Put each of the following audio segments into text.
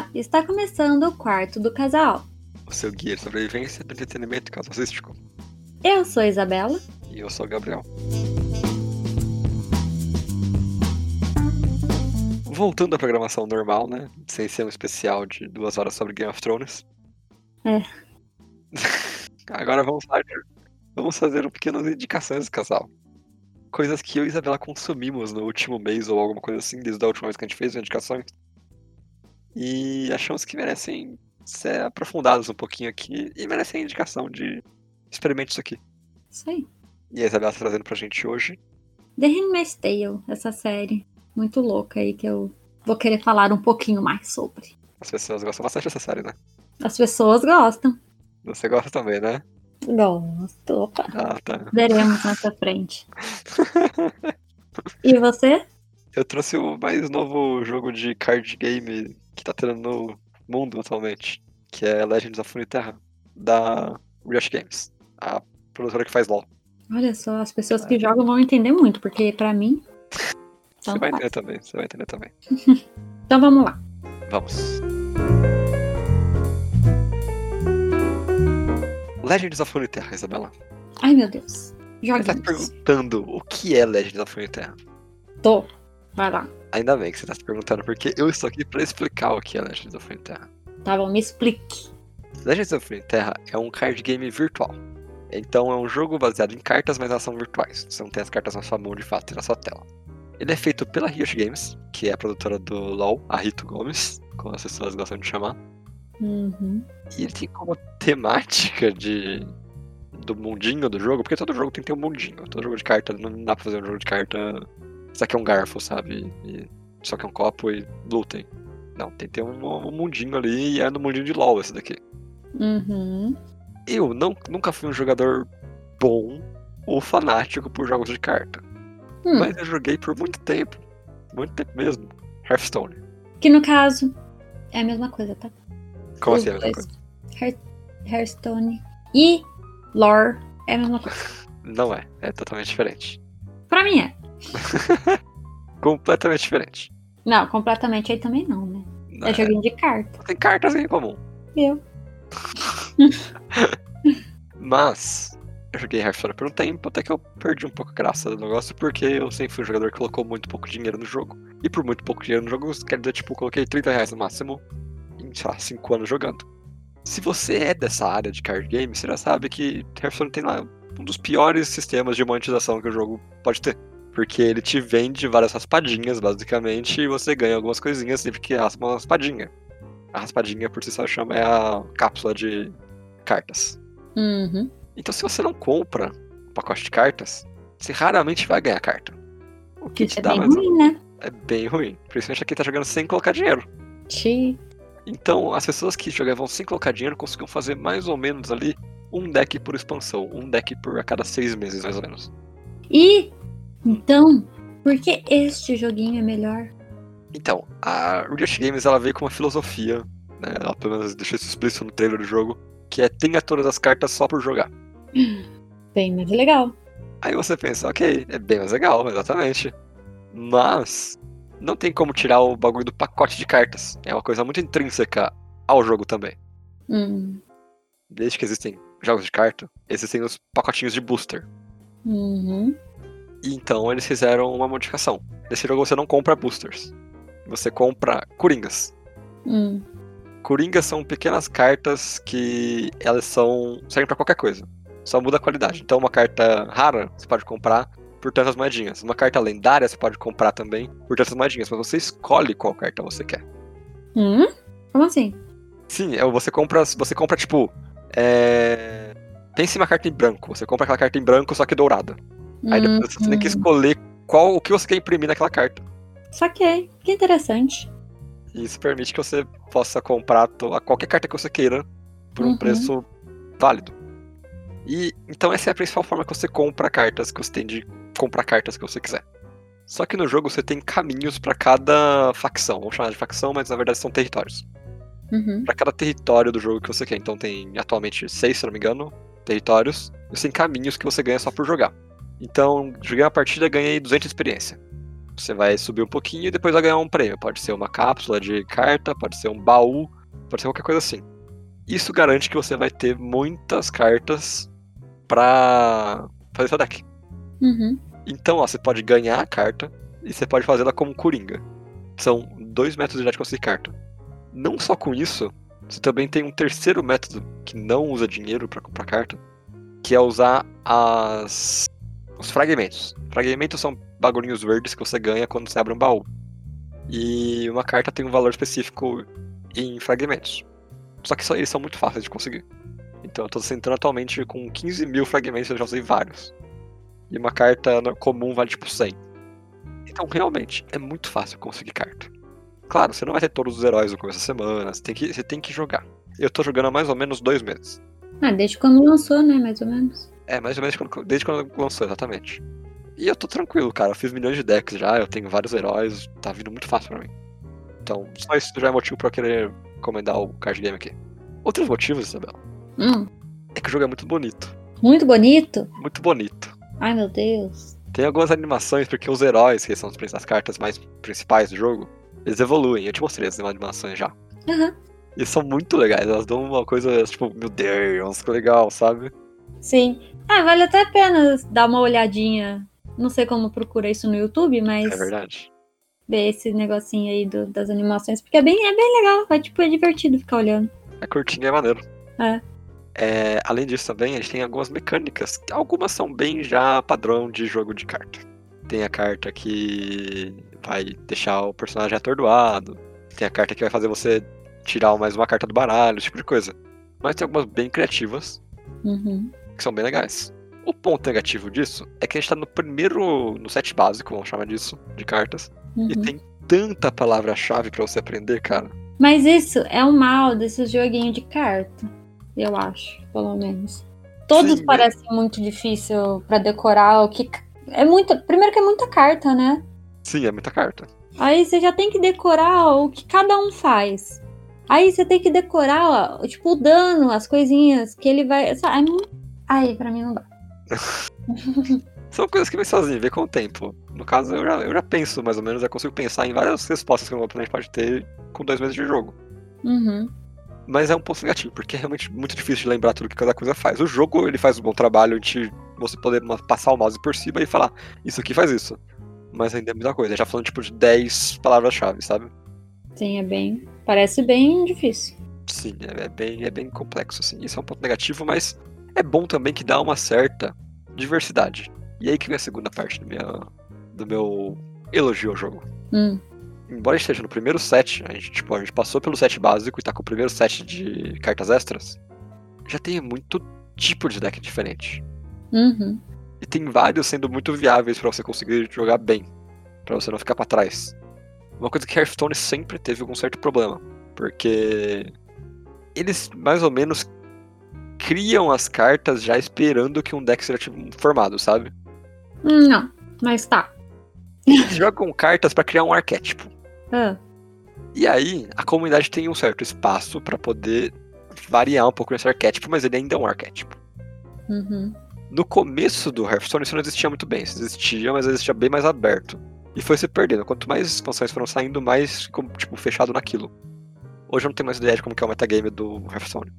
Olá, está começando o quarto do casal. O seu guia de sobrevivência do entretenimento casalístico. Eu sou a Isabela. E eu sou o Gabriel. Voltando à programação normal, né? Sem ser um especial de duas horas sobre Game of Thrones. É. Agora vamos fazer, vamos fazer um pequenas indicações do casal. Coisas que eu e Isabela consumimos no último mês ou alguma coisa assim, desde a última vez que a gente fez as indicações. E achamos que merecem ser aprofundados um pouquinho aqui e merecem a indicação de experimente isso aqui. Isso aí. E a Isabela tá trazendo pra gente hoje. The Handmaid's Tale, essa série muito louca aí que eu vou querer falar um pouquinho mais sobre. As pessoas gostam bastante dessa série, né? As pessoas gostam. Você gosta também, né? Gosto. Opa. Ah, tá. Veremos nessa frente. E você? Eu trouxe o mais novo jogo de card game que tá tendo no mundo atualmente, que é Legends of Runeterra, da Riot Games, a produtora que faz LoL. Olha só, as pessoas que jogam vão entender muito, porque pra mim. Você Então, vai tá. entender também, você vai entender também. então vamos lá. Vamos. Legends of Runeterra, Isabela. Ai meu Deus. Você tá Joguinhos. perguntando o que é Legends of Runeterra. Tô. Vai lá. Ainda bem que você tá se perguntando, porque eu estou aqui pra explicar o que é Legends of Runeterra. Tá bom, me explique. Legends of Runeterra é um card game virtual. Então é um jogo baseado em cartas, mas elas são virtuais. Você não tem as cartas na sua mão de fato e na sua tela. Ele é feito pela Riot Games, que é a produtora do LoL, a Rito Gomes, como as pessoas gostam de chamar. Uhum. E ele tem como temática de do mundinho do jogo, porque todo jogo tem que ter um mundinho. Todo jogo de carta não dá pra fazer um jogo de carta. Isso aqui é um garfo, sabe? E isso aqui é um copo e lutem. Não, tem que ter um, um mundinho ali e é no mundinho de LoL esse daqui. Uhum. Eu não, nunca fui um jogador bom ou fanático por jogos de carta. Hum. Mas eu joguei por muito tempo. Muito tempo mesmo. Hearthstone. Que no caso é a mesma coisa, tá? Como Os assim é a mesma coisa? Heart- Hearthstone e lore é a mesma coisa. Não é. É totalmente diferente. Pra mim é. Completamente diferente. Não, completamente aí também não, né? É É, joguinho de carta. Tem cartas em comum. Eu. Mas eu joguei Hearthstone por um tempo, até que eu perdi um pouco a graça do negócio, porque eu sempre fui um jogador que colocou muito pouco dinheiro no jogo. E por muito pouco dinheiro no jogo, quer dizer, tipo, eu coloquei 30 reais no máximo em, sei lá, 5 anos jogando. Se você é dessa área de card game, você já sabe que Hearthstone tem lá um dos piores sistemas de monetização que o jogo pode ter. Porque ele te vende várias raspadinhas, basicamente, e você ganha algumas coisinhas sempre que raspa uma raspadinha. A raspadinha, por si só, chama é a cápsula de cartas. Uhum. Então, se você não compra um pacote de cartas, você raramente vai ganhar carta. O que Isso te é dá bem mais. ruim, né? É bem ruim. Principalmente quem tá jogando sem colocar dinheiro. Ti. Então, as pessoas que jogavam sem colocar dinheiro conseguiam fazer mais ou menos ali um deck por expansão. Um deck por a cada seis meses, mais ou menos. E então, por que este joguinho é melhor? Então, a Riot Games ela veio com uma filosofia, né? Ela pelo menos deixou isso explícito no trailer do jogo, que é tenha todas as cartas só por jogar. Bem mais legal. Aí você pensa, ok, é bem mais legal, exatamente. Mas não tem como tirar o bagulho do pacote de cartas. É uma coisa muito intrínseca ao jogo também. Hum. Desde que existem jogos de carta, existem os pacotinhos de booster. Uhum. E então eles fizeram uma modificação. Nesse jogo você não compra boosters. Você compra coringas. Hum. Coringas são pequenas cartas que elas são servem pra qualquer coisa. Só muda a qualidade. Então uma carta rara você pode comprar por tantas moedinhas. Uma carta lendária você pode comprar também por tantas moedinhas, mas você escolhe qual carta você quer. Hum? Como assim? Sim, é, você compra, você compra tipo, é... pense em uma carta em branco. Você compra aquela carta em branco só que dourada. Aí depois você tem que escolher qual o que você quer imprimir naquela carta. Saquei. Que interessante. Isso permite que você possa comprar a qualquer carta que você queira por um Uhum. preço válido. E então essa é a principal forma que você compra cartas, que você tem de comprar cartas que você quiser. Só que no jogo você tem caminhos pra cada facção. Vamos chamar de facção, mas na verdade são territórios. Uhum. Pra cada território do jogo que você quer. Então tem atualmente seis, se não me engano, territórios. E você tem caminhos que você ganha só por jogar. Então, joguei uma partida e ganhei 200 de experiência. Você vai subir um pouquinho e depois vai ganhar um prêmio. Pode ser uma cápsula de carta, pode ser um baú, pode ser qualquer coisa assim. Isso garante que você vai ter muitas cartas pra fazer seu deck. Uhum. Então, ó, você pode ganhar a carta e você pode fazê-la como coringa. São dois métodos de conseguir carta. Não só com isso, você também tem um terceiro método que não usa dinheiro para comprar carta, que é usar as os fragmentos. Fragmentos são bagulhinhos verdes que você ganha quando você abre um baú. E uma carta tem um valor específico em fragmentos. Só que eles são muito fáceis de conseguir. Então eu tô sentando atualmente com 15 mil fragmentos, eu já usei vários. E uma carta comum vale tipo 100. Então realmente é muito fácil conseguir carta. Claro, você não vai ter todos os heróis no começo da semana, você tem que, você tem que jogar. Eu tô jogando há mais ou menos dois meses. Ah, desde quando lançou, né? Mais ou menos. É, mais ou menos quando- desde quando lançou, exatamente. E eu tô tranquilo, cara. Eu fiz milhões de decks já, eu tenho vários heróis, tá vindo muito fácil pra mim. Então, só isso já é motivo pra eu querer recomendar o card game aqui. Outros motivos, Isabela, Hum, é que o jogo é muito bonito. muito bonito. Muito bonito. Ai, meu Deus. Tem algumas animações, porque os heróis, que são as as cartas mais principais do jogo, eles evoluem. Eu te mostrei essas animações já. Aham. E são muito legais, elas dão uma coisa, tipo, meu Deus, que legal, sabe? Sim. Ah, vale até a pena dar uma olhadinha. Não sei como procura isso no YouTube, mas É verdade. ver esse negocinho aí do- das animações, porque é bem, é bem legal. É tipo, é divertido ficar olhando. É curtinho e é maneiro. É. É, além disso também, a gente tem algumas mecânicas. Algumas são bem já padrão de jogo de carta. Tem a carta que vai deixar o personagem atordoado. Tem a carta que vai fazer você tirar mais uma carta do baralho, esse tipo de coisa. Mas tem algumas bem criativas, Uhum. Que são bem legais. O ponto negativo disso é que a gente tá no primeiro, no set básico, vamos chamar disso, de cartas. E uhum. tem tanta palavra-chave pra você aprender, cara. Mas isso é o mal desses joguinhos de carta. Eu acho, pelo menos. Todos Sim, parecem muito difícil pra decorar o que. É muito. Primeiro que é muita carta, né? Sim, é muita carta. Aí você já tem que decorar o que cada um faz. Aí você tem que decorar, ó, tipo, o dano, as coisinhas que ele vai. sabe? É muito- Aí, pra mim não dá. São coisas que vem sozinho, vê com o tempo. No caso, eu já, eu já penso, mais ou menos, eu consigo pensar em várias respostas que um oponente pode ter com dois meses de jogo. Uhum. Mas é um ponto negativo, porque é realmente muito difícil de lembrar tudo que cada coisa faz. O jogo, ele faz um bom trabalho de você poder passar o mouse por cima e falar, isso aqui faz isso. Mas ainda é muita coisa, já falando tipo de 10 palavras-chave, sabe? Sim, é bem. Parece bem difícil. Sim, é, é bem, é bem complexo, assim. Isso é um ponto negativo, mas é bom também que dá uma certa diversidade. E aí que vem a segunda parte do, minha, do meu elogio ao jogo. Hum. Embora esteja no primeiro set, a gente, tipo, a gente passou pelo set básico e tá com o primeiro set de cartas extras, já tem muito tipo de deck diferente. Uhum. E tem vários sendo muito viáveis pra você conseguir jogar bem, pra você não ficar pra trás. Uma coisa que Hearthstone sempre teve algum certo problema, porque eles mais ou menos criam as cartas já esperando que um deck seja tipo, formado, sabe? Hum, Não, mas tá. Eles jogam cartas pra criar um arquétipo. Ah, E aí, a comunidade tem um certo espaço pra poder variar um pouco esse arquétipo, mas ele ainda é um arquétipo. uhum. No começo do Hearthstone isso não existia muito bem, isso existia, mas existia bem mais aberto. E foi se perdendo. Quanto mais expansões foram saindo, mais ficou, tipo, fechado naquilo. Hoje eu não tenho mais ideia de como é o metagame do Hearthstone.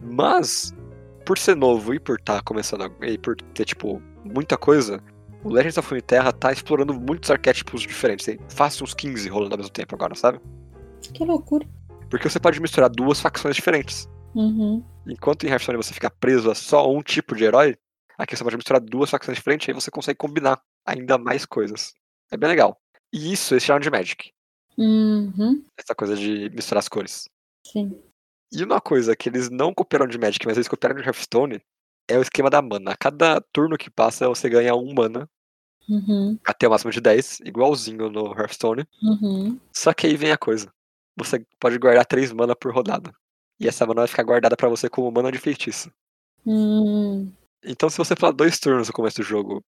Mas, por ser novo e por estar começando a, e por ter, tipo, muita coisa, o Legends of Runeterra tá explorando muitos arquétipos diferentes. Tem fácil uns 15 rolando ao mesmo tempo agora, sabe? Que loucura. Porque você pode misturar duas facções diferentes. Uhum. Enquanto em Hearthstone você fica preso a só um tipo de herói, aqui você pode misturar duas facções diferentes e aí você consegue combinar ainda mais coisas. É bem legal. E isso eles chamaram de Magic. Uhum. Essa coisa de misturar as cores. Sim. E uma coisa que eles não copiaram de Magic, mas eles copiaram de Hearthstone, é o esquema da mana. A cada turno que passa, você ganha um mana, Uhum. até o máximo de 10, igualzinho no Hearthstone. Uhum. Só que aí vem a coisa. Você pode guardar 3 mana por rodada. E essa mana vai ficar guardada pra você como mana de feitiço. Hum. Então, se você pular dois turnos no começo do jogo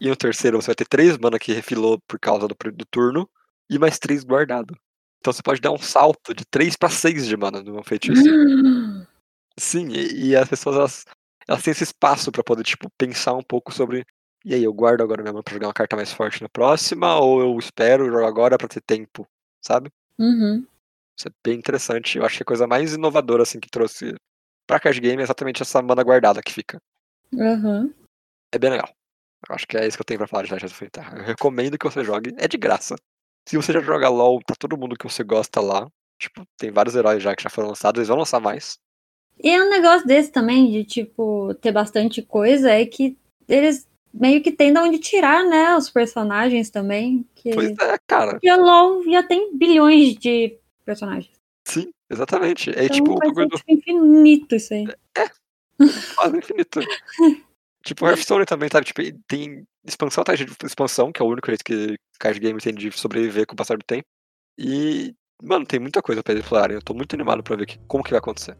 e no terceiro você vai ter três mana que refilou por causa do, do turno e mais três guardado. Então você pode dar um salto de 3 pra 6 de mana no feitiço. Sim, e, e as pessoas elas, elas têm esse espaço pra poder tipo pensar um pouco sobre E aí, eu guardo agora minha mão pra jogar uma carta mais forte na próxima, ou eu espero jogar agora pra ter tempo, sabe? Uhum. Isso é bem interessante. Eu acho que a coisa mais inovadora, assim, que trouxe pra card game é exatamente essa mana guardada que fica. Uhum. É bem legal. Eu acho que é isso que eu tenho pra falar de Legends of Runeterra. Eu recomendo que você jogue. É de graça. Se você já joga LoL, tá todo mundo que você gosta lá. Tipo, tem vários heróis já que já foram lançados, eles vão lançar mais. E é um negócio desse também, de tipo, ter bastante coisa, é que eles meio que tem de onde tirar, né, os personagens também. Que... Pois é, cara. E o LoL já tem bilhões de personagens. Sim, exatamente. É Então tipo vai ser do tipo, infinito isso aí. quase infinito. tipo, Hearthstone também, sabe? Tipo, tem expansão atrás de expansão, que é o único jeito que card game tem de sobreviver com o passar do tempo. E, mano, tem muita coisa pra eles explorarem. Eu tô muito animado pra ver que- como que vai acontecer.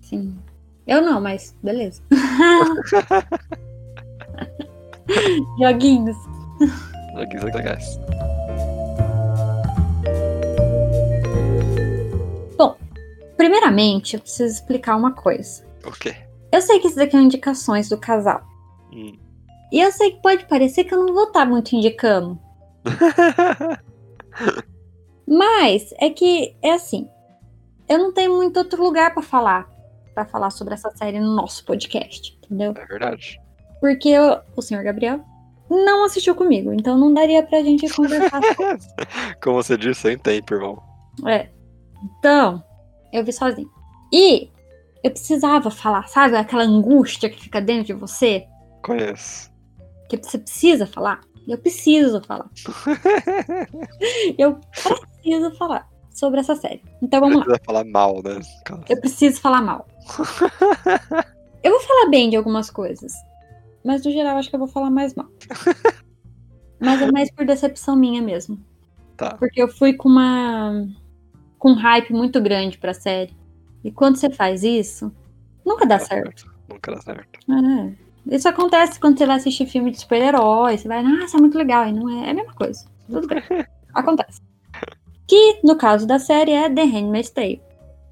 Sim. Eu não, mas beleza. Joguinhos. Joguinhos legais. Primeiramente, eu preciso explicar uma coisa. O quê? Eu sei que isso daqui são indicações do casal. Hum. E eu sei que pode parecer que eu não vou estar muito indicando. Mas é que é assim. Eu não tenho muito outro lugar pra falar. Pra falar sobre essa série no nosso podcast. Entendeu? é verdade. Porque eu- o senhor Gabriel não assistiu comigo. Então não daria pra gente conversar. Como você disse, sem tempo, irmão. É. Então, eu vi sozinho. E eu precisava falar, sabe? Aquela angústia que fica dentro de você, Conheço. que você precisa falar. Eu preciso falar. Eu preciso falar sobre essa série. Então vamos lá. Precisa falar mal, né? Eu preciso falar mal. Eu vou falar bem de algumas coisas. Mas no geral acho que eu vou falar mais mal. Mas é mais por decepção minha mesmo. Tá. Porque eu fui com uma. com um hype muito grande pra série. E quando você faz isso, nunca dá certo. Nunca dá certo. É. Isso acontece quando você vai assistir filme de super-herói. Você vai, nossa, é muito legal. E não é, é a mesma coisa. Tudo bem. Acontece. Que, no caso da série, é The Handmaid's Tale.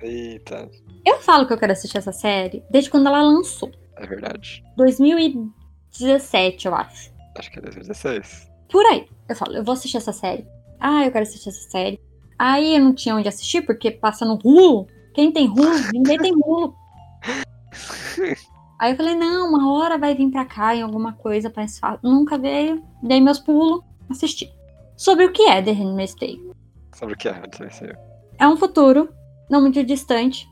Eita, Eu falo que eu quero assistir essa série desde quando ela lançou. é verdade. 2017, eu acho. Acho que é 2016. Por aí. Eu falo, eu vou assistir essa série. Ah, eu quero assistir essa série. Aí eu não tinha onde assistir, porque passa no Hulu. Quem tem Hulu? Ninguém tem Hulu. Aí eu falei, não, uma hora vai vir pra cá em alguma coisa mais fácil. Nunca veio. Dei meus pulos, assisti. Sobre o que é The Handmaid's Tale? Sabe o que é? Se É um futuro, não muito distante,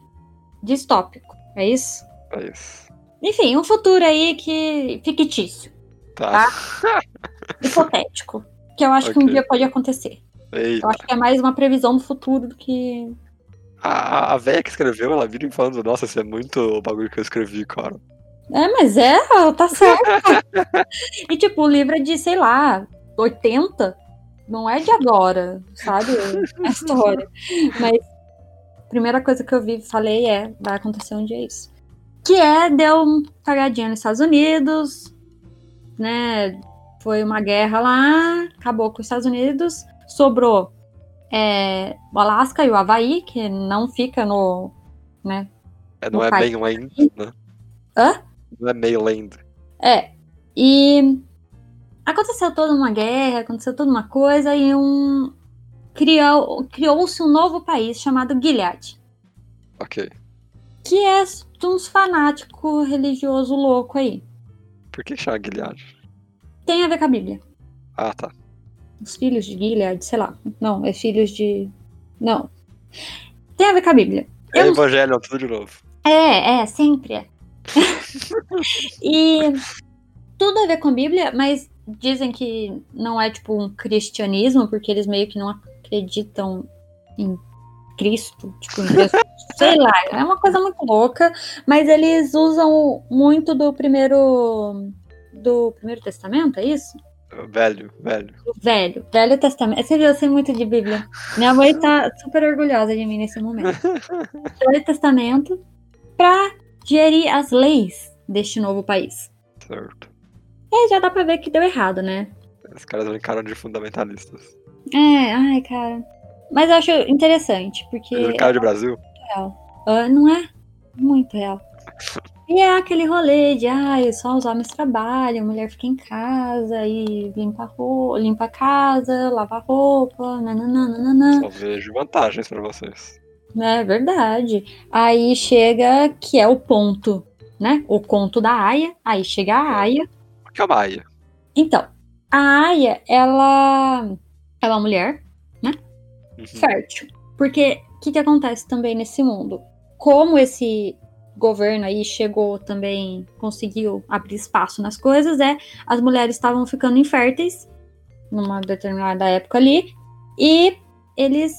distópico. É isso? é isso. Enfim, um futuro aí que fictício, Tá. hipotético. Que eu acho que um dia pode acontecer. Eu Eita. acho que é mais uma previsão do futuro do que. A, a véia que escreveu, ela vira e falando, nossa, isso é muito o bagulho que eu escrevi, cara. É, mas é, ela tá certa. e tipo, o livro é de, sei lá, 80. Não é de agora, sabe? A história. Mas a primeira coisa que eu vi falei é, vai acontecer um dia isso. Que é, deu um cagadinha nos Estados Unidos, né? Foi uma guerra lá, acabou com os Estados Unidos, sobrou é, o Alasca e o Havaí, que não fica no. né? É, não No é país. mainland, né? Hã? Não é mainland. É. E aconteceu toda uma guerra, aconteceu toda uma coisa e um criou criou-se um novo país chamado Gilead, Ok. que é de uns fanáticos religioso louco aí. Por que chama Gilead? Tem a ver com a Bíblia. Ah, tá. Os filhos de Gilead, sei lá. Não, é filhos de não. Tem a ver com a Bíblia. É Eu Evangelho, tudo de novo. É, é, sempre é. E tudo a ver com a Bíblia, mas dizem que não é tipo um cristianismo, porque eles meio que não acreditam em Cristo, tipo. Sei lá, é uma coisa muito louca, mas eles usam muito do primeiro do primeiro testamento, é isso? Velho, velho. Velho, velho testamento. Você viu, eu sei muito de Bíblia. Minha mãe tá super orgulhosa de mim nesse momento. Velho testamento pra gerir as leis deste novo país. Certo. E já dá pra ver que deu errado, né? Os caras brincaram de fundamentalistas. É, ai, cara. Mas eu acho interessante, porque Eles brincaram de Brasil? ah, não é muito real. E é aquele rolê de, ai, só os homens trabalham, a mulher fica em casa e limpa a, roupa, limpa a casa, lava a roupa, nananana. Só vejo vantagens pra vocês. É verdade. Aí chega, que é o ponto, né? O conto da Aya. Aí chega a Aya. O que é uma aia? Então, a Aya, ela é uma mulher Uhum. fértil. Porque o que, que acontece também nesse mundo? Como esse governo aí chegou também, conseguiu abrir espaço nas coisas, é as mulheres estavam ficando inférteis numa determinada época ali, e eles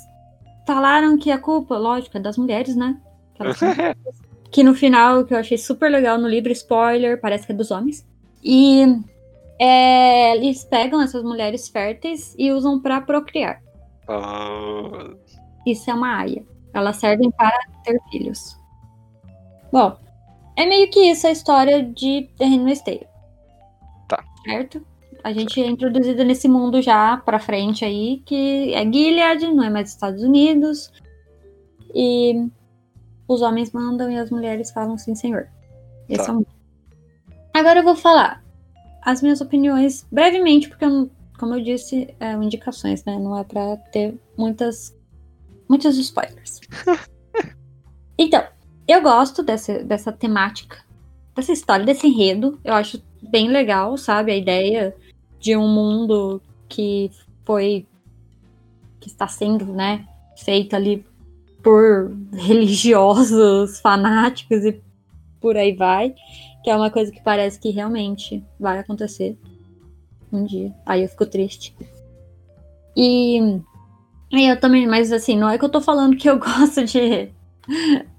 falaram que a culpa, lógico, é das mulheres, né? Que, no final, que eu achei super legal no livro, spoiler, parece que é dos homens. E é, eles pegam essas mulheres férteis e usam pra procriar. Ah, Isso é uma aia. Elas servem para ter filhos. Bom, é meio que isso a história de Handmaid's Tale. Tá. Certo? A gente é introduzido nesse mundo já pra frente aí, que é Gilead, não é mais Estados Unidos. E os homens mandam e as mulheres falam sim, senhor. Esse Tá. é o mundo. Agora eu vou falar as minhas opiniões brevemente, porque, eu como eu disse, é indicações, né? Não é pra ter muitas, muitos spoilers. então, eu gosto dessa, dessa temática, dessa história, desse enredo. Eu acho bem legal, sabe? A ideia de um mundo que foi. que está sendo, né? Feito ali por religiosos, fanáticos e por aí vai. Que é uma coisa que parece que realmente vai acontecer um dia. Aí eu fico triste. E. eu também, mas assim, não é que eu tô falando que eu gosto de.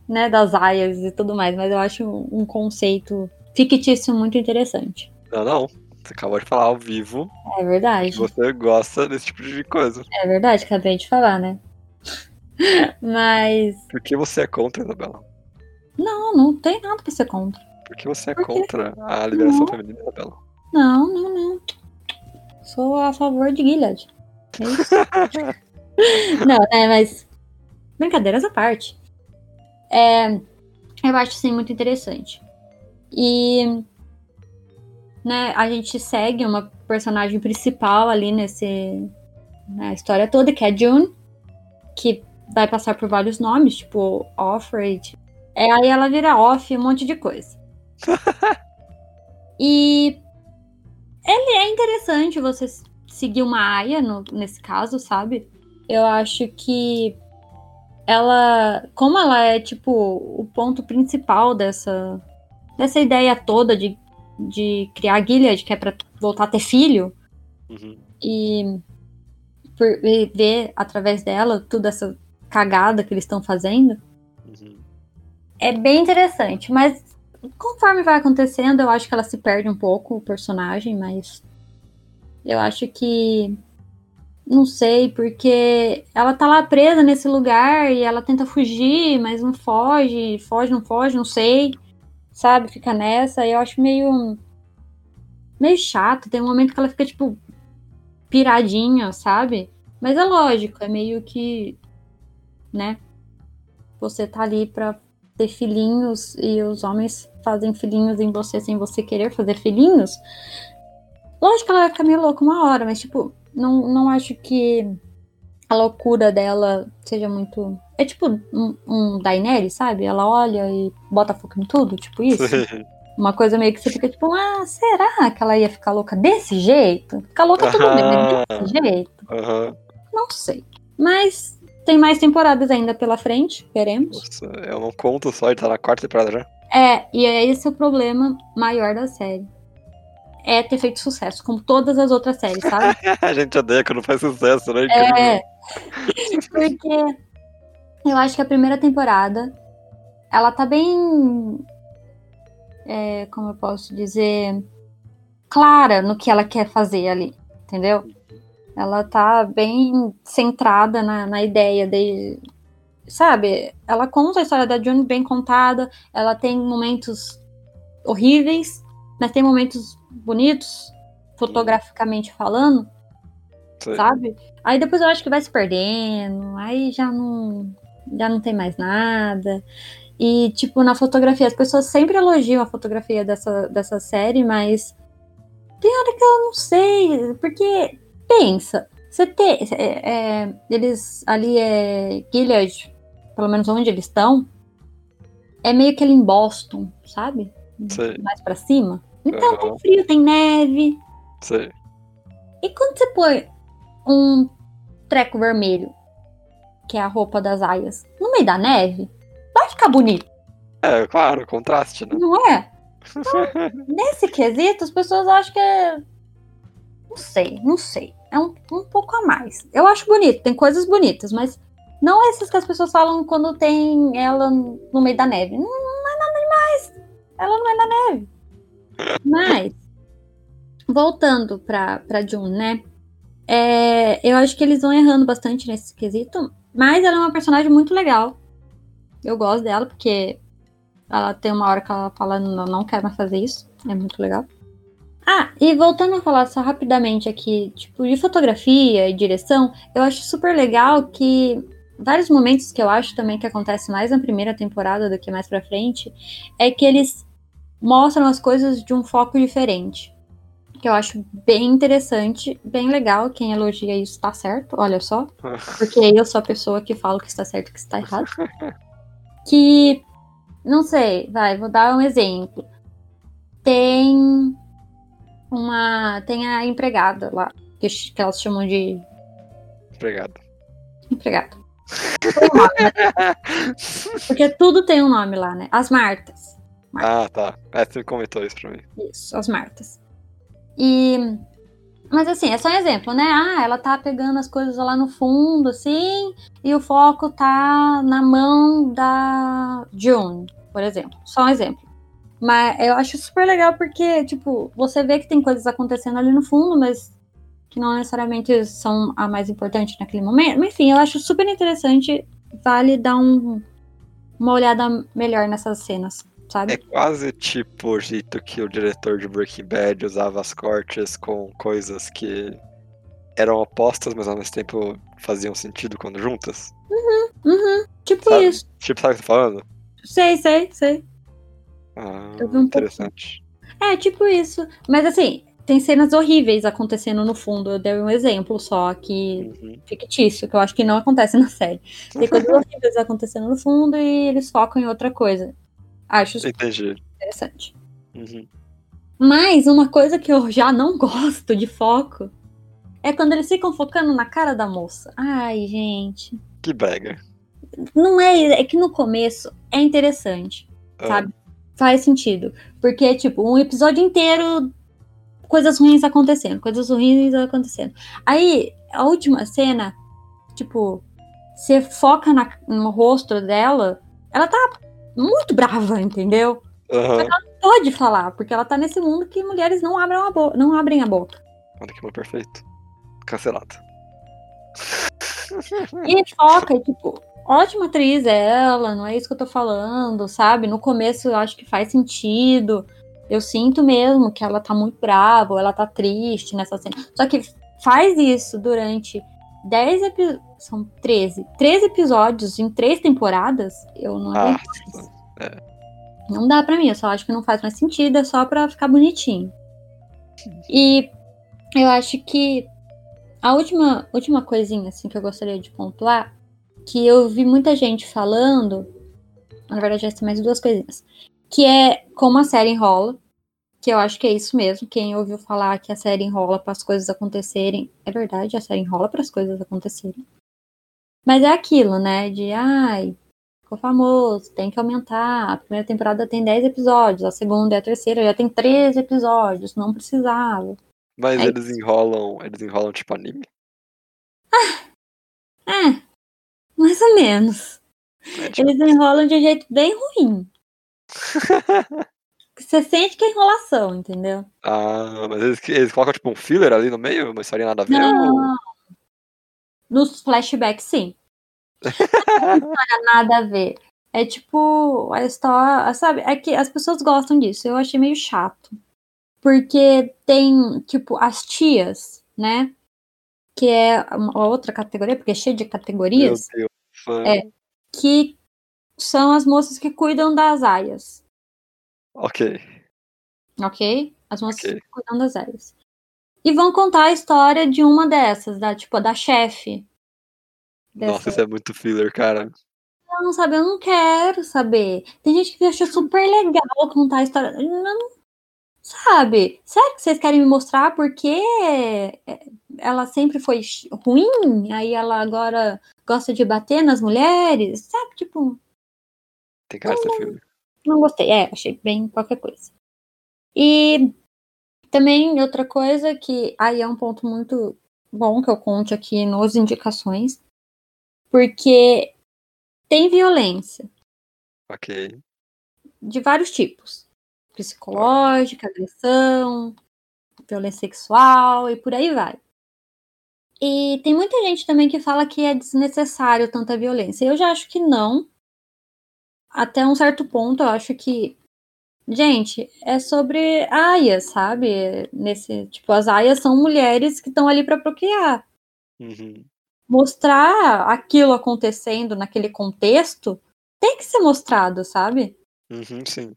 né, das aias e tudo mais, mas eu acho um conceito fictício muito interessante. não, não. Você acabou de falar ao vivo É verdade. você gosta desse tipo de coisa. É verdade, acabei de falar, né? Mas. Por que você é contra, Isabela? Não, não tem nada pra ser contra. Por que você é Por quê? contra a liberação Não. feminina, Isabela? Não, não, não. Sou a favor de Gilead. É isso. Não, né, mas. Brincadeiras à parte. É, eu acho sim muito interessante. E. Né, a gente segue uma personagem principal ali nesse. Na história toda, que é June. Que vai passar por vários nomes, tipo Offred. É, aí ela vira off, um monte de coisa. e ele é interessante você seguir uma aia no- nesse caso, sabe? Eu acho que ela, como ela é tipo o ponto principal dessa dessa ideia toda de, de criar a Gilead, que é pra voltar a ter filho Uhum. e por e ver através dela toda essa cagada que eles estão fazendo, Uhum. é bem interessante, mas conforme vai acontecendo, eu acho que ela se perde um pouco, o personagem, mas eu acho que. Não sei, porque ela tá lá presa nesse lugar e ela tenta fugir, mas não foge, foge, não foge, não sei. Sabe? Fica nessa, eu acho meio. meio chato. Tem um momento que ela fica, tipo, piradinha, sabe? Mas é lógico, é meio que. né? Você tá ali pra ter filhinhos e os homens fazem filhinhos em você sem você querer fazer filhinhos. Lógico que ela vai ficar meio louca uma hora, mas tipo, não, não acho que a loucura dela seja muito. É tipo um, um Daenerys, sabe? Ela olha e bota fogo em tudo, tipo isso. Uma coisa meio que você fica tipo, ah, será que ela ia ficar louca desse jeito? Ficar louca tudo bem, mas desse jeito? Aham. Não sei. Mas tem mais temporadas ainda pela frente, veremos. Nossa, eu não conto só, ele tá na quarta temporada já. É, e é esse o problema maior da série. É ter feito sucesso, como todas as outras séries, sabe? A gente odeia quando faz sucesso, né? É. Porque eu acho que a primeira temporada ela tá bem. é, como eu posso dizer? Clara no que ela quer fazer ali, entendeu? Ela tá bem centrada na, na ideia de. Sabe? Ela conta a história da June bem contada, ela tem momentos horríveis, mas tem momentos bonitos, fotograficamente falando Sei. sabe? Aí depois eu acho que vai se perdendo, aí já não, já não tem mais nada. E, tipo, na fotografia, as pessoas sempre elogiam a fotografia dessa, dessa série, mas tem hora que eu não sei, porque pensa, você tem. É, é, eles ali é. Gilead, pelo menos onde eles estão, é meio que ali em Boston, sabe? Sei. Mais pra cima. Então Aham. tem frio, tem neve. Sei. E quando você põe um treco vermelho, que é a roupa das aias, no meio da neve, vai ficar bonito, É, claro, contraste, né? não é? Nesse quesito, as pessoas acham que é. Não sei, não sei. É um, um pouco a mais. Eu acho bonito, tem coisas bonitas, mas não esses que as pessoas falam quando tem ela no meio da neve. Não, não é nada demais. Ela não é da neve. Mas, voltando pra June, né? É, eu acho que eles vão errando bastante nesse quesito, mas ela é uma personagem muito legal. Eu gosto dela, porque ela tem uma hora que ela fala, não, não quero mais fazer isso. É muito legal. Ah, e voltando a falar só rapidamente aqui, tipo, de fotografia e direção, eu acho super legal que vários momentos que eu acho também que acontece mais na primeira temporada do que mais pra frente, é que eles mostram as coisas de um foco diferente. Que eu acho bem interessante, bem legal. Quem elogia isso tá certo, olha só. Porque eu sou a pessoa que fala que está certo e o que está errado. Que, não sei, vai, vou dar um exemplo. Tem uma. Tem a empregada lá, que, que elas chamam de empregada. Tem um nome, né? Porque tudo tem um nome lá, né? As Martas. Ah, tá. É, você comentou isso pra mim. Isso, as Martas. E. Mas assim, é só um exemplo, né? Ah, ela tá pegando as coisas lá no fundo, assim, e o foco tá na mão da June, por exemplo. Só um exemplo. Mas eu acho super legal porque, tipo, você vê que tem coisas acontecendo ali no fundo, mas que não necessariamente são a mais importante naquele momento. Mas, enfim, eu acho super interessante. Vale dar um, uma olhada melhor nessas cenas, sabe? É quase tipo o jeito que o diretor de Breaking Bad usava as cortes com coisas que eram opostas, mas ao mesmo tempo faziam sentido quando juntas. Uhum, tipo Sabe? isso. Tipo, sabe o que eu tô falando? Sei, sei, sei. Ah, um interessante. É, tipo isso. Mas assim, tem cenas horríveis acontecendo no fundo. Eu dei um exemplo só que Uhum. fictício, que eu acho que não acontece na série. Tem coisas horríveis acontecendo no fundo e eles focam em outra coisa. Acho Entendi. interessante. Uhum. Mas uma coisa que eu já não gosto de foco é quando eles ficam focando na cara da moça. Ai, gente. Que brega. Não é. É que no começo é interessante. Ah, sabe? Faz sentido. Porque, tipo, um episódio inteiro, coisas ruins acontecendo, coisas ruins acontecendo. Aí, a última cena, tipo, você foca na- no rosto dela, ela tá muito brava, entendeu? Aham. Pode falar, porque ela tá nesse mundo que mulheres não abrem a, bo não abrem a boca. Olha que mundo perfeito. Cancelado. E foca, e, tipo, ótima atriz ela, não é isso que eu tô falando, sabe? No começo eu acho que faz sentido. Eu sinto mesmo que ela tá muito brava, ou ela tá triste nessa cena. Só que faz isso durante 10 episódios. São 13. 13 episódios em três temporadas, eu não Ah, aguento mais. Não dá pra mim, eu só acho que não faz mais sentido, é só pra ficar bonitinho. E eu acho que a última, última coisinha assim que eu gostaria de pontuar, que eu vi muita gente falando, na verdade já tem mais duas coisinhas, que é como a série enrola, que eu acho que é isso mesmo. Quem ouviu falar que a série enrola para as coisas acontecerem, é verdade, a série enrola para as coisas acontecerem. Mas é aquilo, né, de ai, ficou famoso, tem que aumentar. A primeira temporada tem 10 episódios, a segunda e a terceira já tem 13 episódios, não precisava. Mas É eles enrolam. Eles enrolam tipo anime? É, mais ou menos. É, tipo, Eles enrolam de um jeito bem ruim. Você sente que é enrolação, entendeu? ah, mas eles, eles colocam tipo um filler ali no meio? Uma historinha nada a ver? ou- Não. Nos flashbacks, sim. Não é nada a ver. É tipo a história, sabe? É que as pessoas gostam disso. Eu achei meio chato. Porque tem, tipo, as tias, né? Que é uma outra categoria, porque é cheio de Meu categorias. Deus. fã. É. que são as moças que cuidam das aias. Ok. Ok? As moças Ok. que cuidam das aias. E vão contar a história de uma dessas, da, tipo, da chefe. Nossa, Dessa- isso é muito filler, cara. Eu não sabe, eu não quero saber. Tem gente que achou super legal contar a história. Não, sabe? Sério que vocês querem me mostrar porque ela sempre foi ruim? Aí ela agora gosta de bater nas mulheres? Sabe? Tipo, Tem cara de filler. Não gostei. É, achei bem qualquer coisa. E também outra coisa que aí é um ponto muito bom que eu conte aqui nos indicações, porque tem violência. Ok. de vários tipos: psicológica, agressão, violência sexual e por aí vai. E tem muita gente também que fala que é desnecessário tanta violência. Eu já acho que não. Até um certo ponto, eu acho que. Gente, é sobre aias, sabe? Nesse, tipo, as aias são mulheres que estão ali para procriar. Uhum. Mostrar aquilo acontecendo naquele contexto tem que ser mostrado, sabe? Uhum, sim.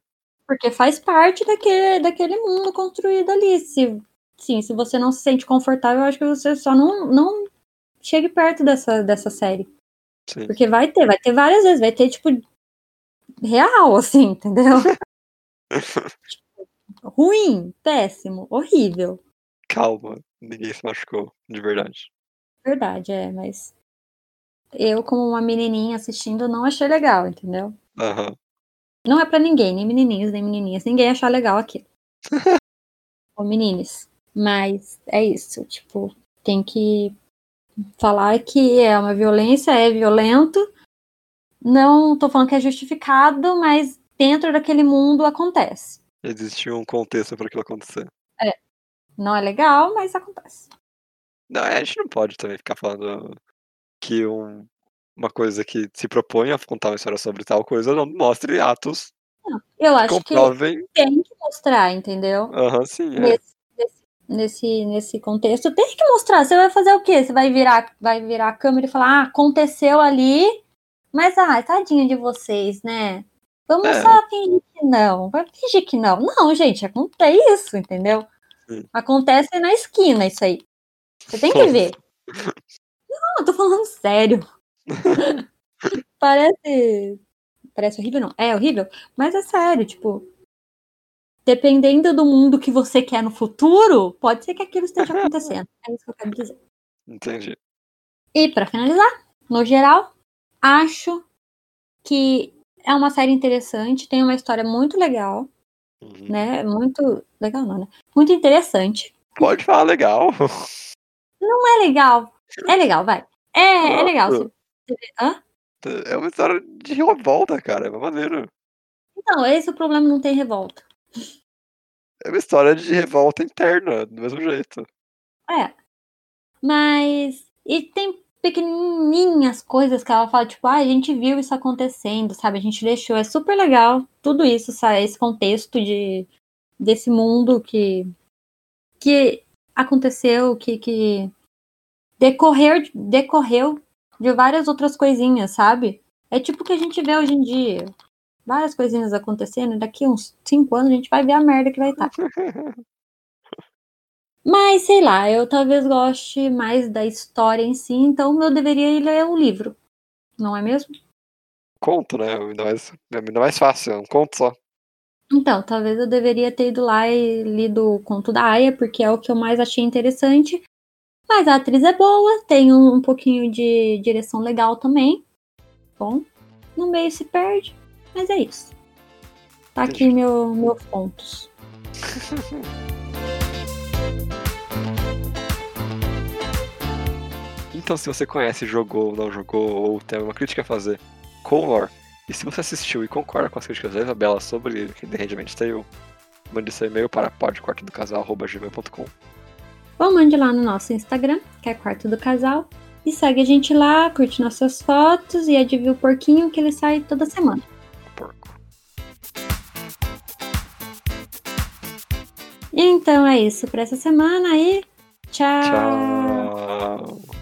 Porque faz parte daquele, daquele mundo construído ali. Se, sim, se você não se sente confortável, eu acho que você só não, não chegue perto dessa, dessa série. Sim. Porque vai ter, vai ter várias vezes, vai ter, tipo, real, assim, entendeu? Ruim, péssimo, horrível. Calma, ninguém se machucou, de verdade. Verdade, é, mas eu, como uma menininha assistindo, não achei legal, entendeu? Aham. Não é pra ninguém, nem menininhos, nem menininhas. Ninguém achar legal aquilo. Ou menines. Mas é isso, tipo, tem que falar que é uma violência, é violento. Não tô falando que é justificado, mas dentro daquele mundo acontece. Existe um contexto para aquilo acontecer. Não é legal, mas acontece. Não, a gente não pode também ficar falando que um- uma coisa que se propõe a contar uma história sobre tal coisa não mostre atos Eu que acho que comprovem. tem que mostrar, entendeu? Aham, sim, é. Nesse, nesse, nesse, nesse contexto, tem que mostrar. Você vai fazer o quê? Você vai virar, vai virar a câmera e falar, ah, aconteceu ali, mas ah, tadinha de vocês, né? Vamos É. só fingir que não. Vai fingir que não. Não, gente, acontece isso, entendeu? Sim. Acontece na esquina isso aí. Você tem que ver. Não, eu tô falando sério. Parece. Parece horrível, não. É horrível, mas é sério, tipo. Dependendo do mundo que você quer no futuro, pode ser que aquilo esteja acontecendo. É isso que eu quero dizer. Entendi. E pra finalizar, no geral, acho que é uma série interessante, tem uma história muito legal, Uhum. né? Muito legal, não, né? Muito interessante. Pode falar legal. Não é legal. É legal, vai. É, é legal. Hã? É uma história de revolta, cara. É uma maneira. Então, esse é o problema, não tem revolta. É uma história de revolta interna, do mesmo jeito. É. Mas. E tem pequenininhas coisas que ela fala, tipo, ah, a gente viu isso acontecendo, sabe? A gente deixou. É super legal tudo isso, sabe? Esse contexto de, desse mundo que. que aconteceu, que. que decorrer, decorreu de várias outras coisinhas, sabe? É tipo o que a gente vê hoje em dia. Várias coisinhas acontecendo, daqui uns cinco anos a gente vai ver a merda que vai estar. Mas, sei lá, eu talvez goste mais da história em si, então eu deveria ir ler o livro. Não é mesmo? Conto, né? Ainda mais, é ainda mais fácil, é um conto só. Então, talvez eu deveria ter ido lá e lido o conto da Aya, porque é o que eu mais achei interessante. Mas a atriz é boa, tem um, um pouquinho de direção legal também. Bom, no meio se perde, mas é isso. Tá aqui meu, meus pontos. Então, se você conhece, jogou ou não jogou, ou tem uma crítica a fazer com lore, e se você assistiu e concorda com as críticas da Isabela sobre The Handmaid's Tale, mande seu e-mail para podquartodocasal.gmail.com Ou mande lá no nosso Instagram, que é Quarto do Casal. E segue a gente lá, curte nossas fotos e adivinha o porquinho que ele sai toda semana. Porco. Então é isso para essa semana e tchau. Tchau.